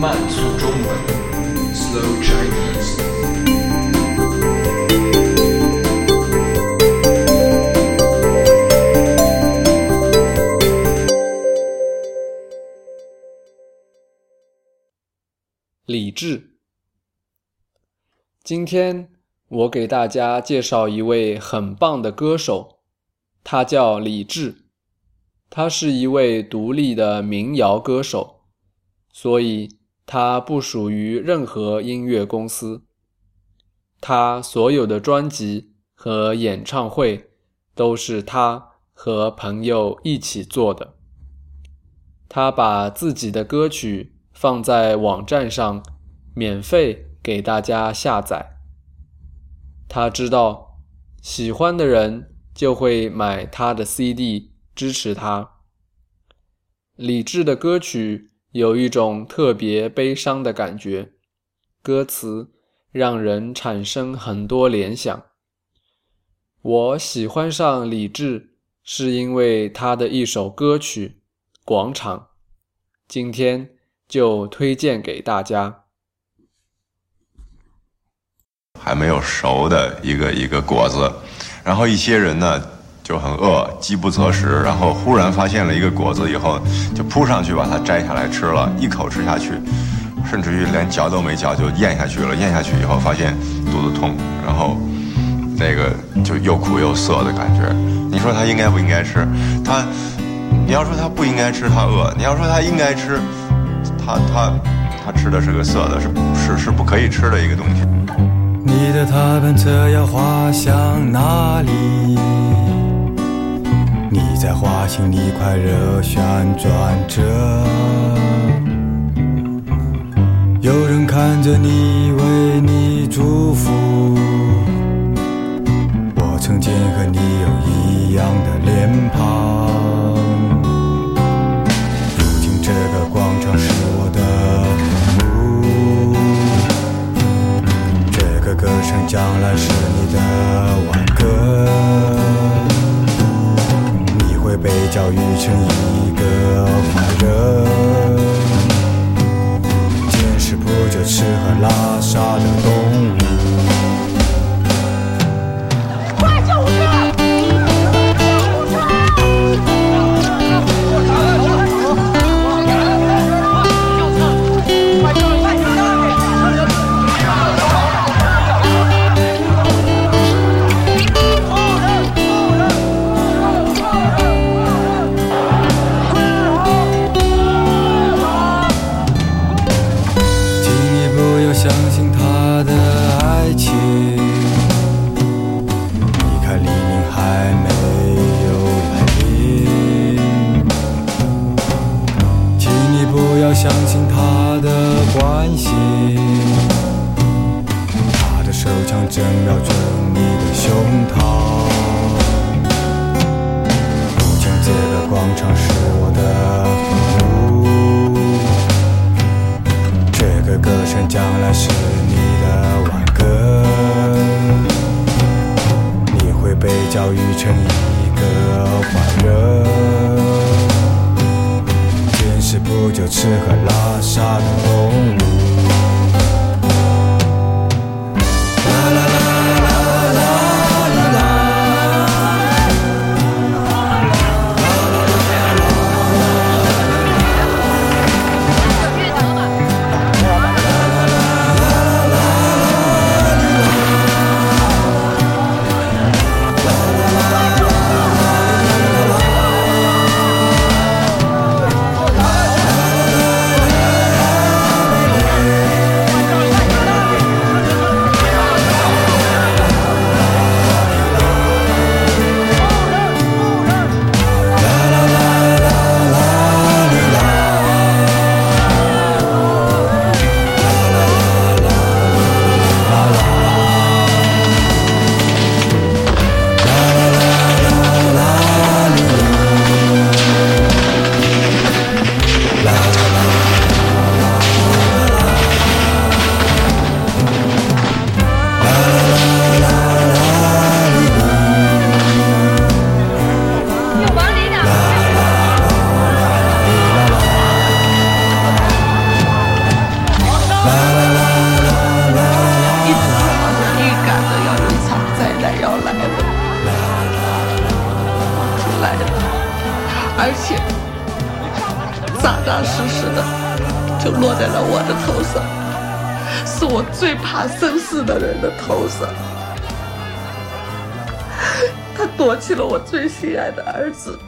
慢速中文，Slow Chinese。李志，今天我给大家介绍一位很棒的歌手，他叫李志，他是一位独立的民谣歌手，所以他不属于任何音乐公司。他所有的专辑和演唱会都是他和朋友一起做的。他把自己的歌曲。放在网站上，免费给大家下载。他知道喜欢的人就会买他的 CD 支持他。李志的歌曲有一种特别悲伤的感觉，歌词让人产生很多联想。我喜欢上李志是因为他的一首歌曲《广场》。今天。就推荐给大家。还没有熟的一个一个果子，然后一些人呢就很饿，饥不择食，然后忽然发现了一个果子以后，就扑上去把它摘下来吃了，一口吃下去，甚至于连嚼都没嚼就咽下去了。咽下去以后发现肚子痛，然后那个就又苦又涩的感觉。你说他应该不应该吃？他，你要说他不应该吃，他饿；你要说他应该吃。他他他吃的是个涩的，是是是不可以吃的一个东西。你的踏板车要滑向哪里？你在滑行一块热旋转着，有人看着你，为你祝福。我曾经和你有一样的脸庞。的动物。正绕着你的胸膛，如今这个广场是我的。这个歌声将来是你的挽歌，你会被教育成一个坏人。见识不久，吃喝拉撒的动物。而且扎扎实实的就落在了我的头上是我最怕生事的人的头上。他夺去了我最心爱的儿子。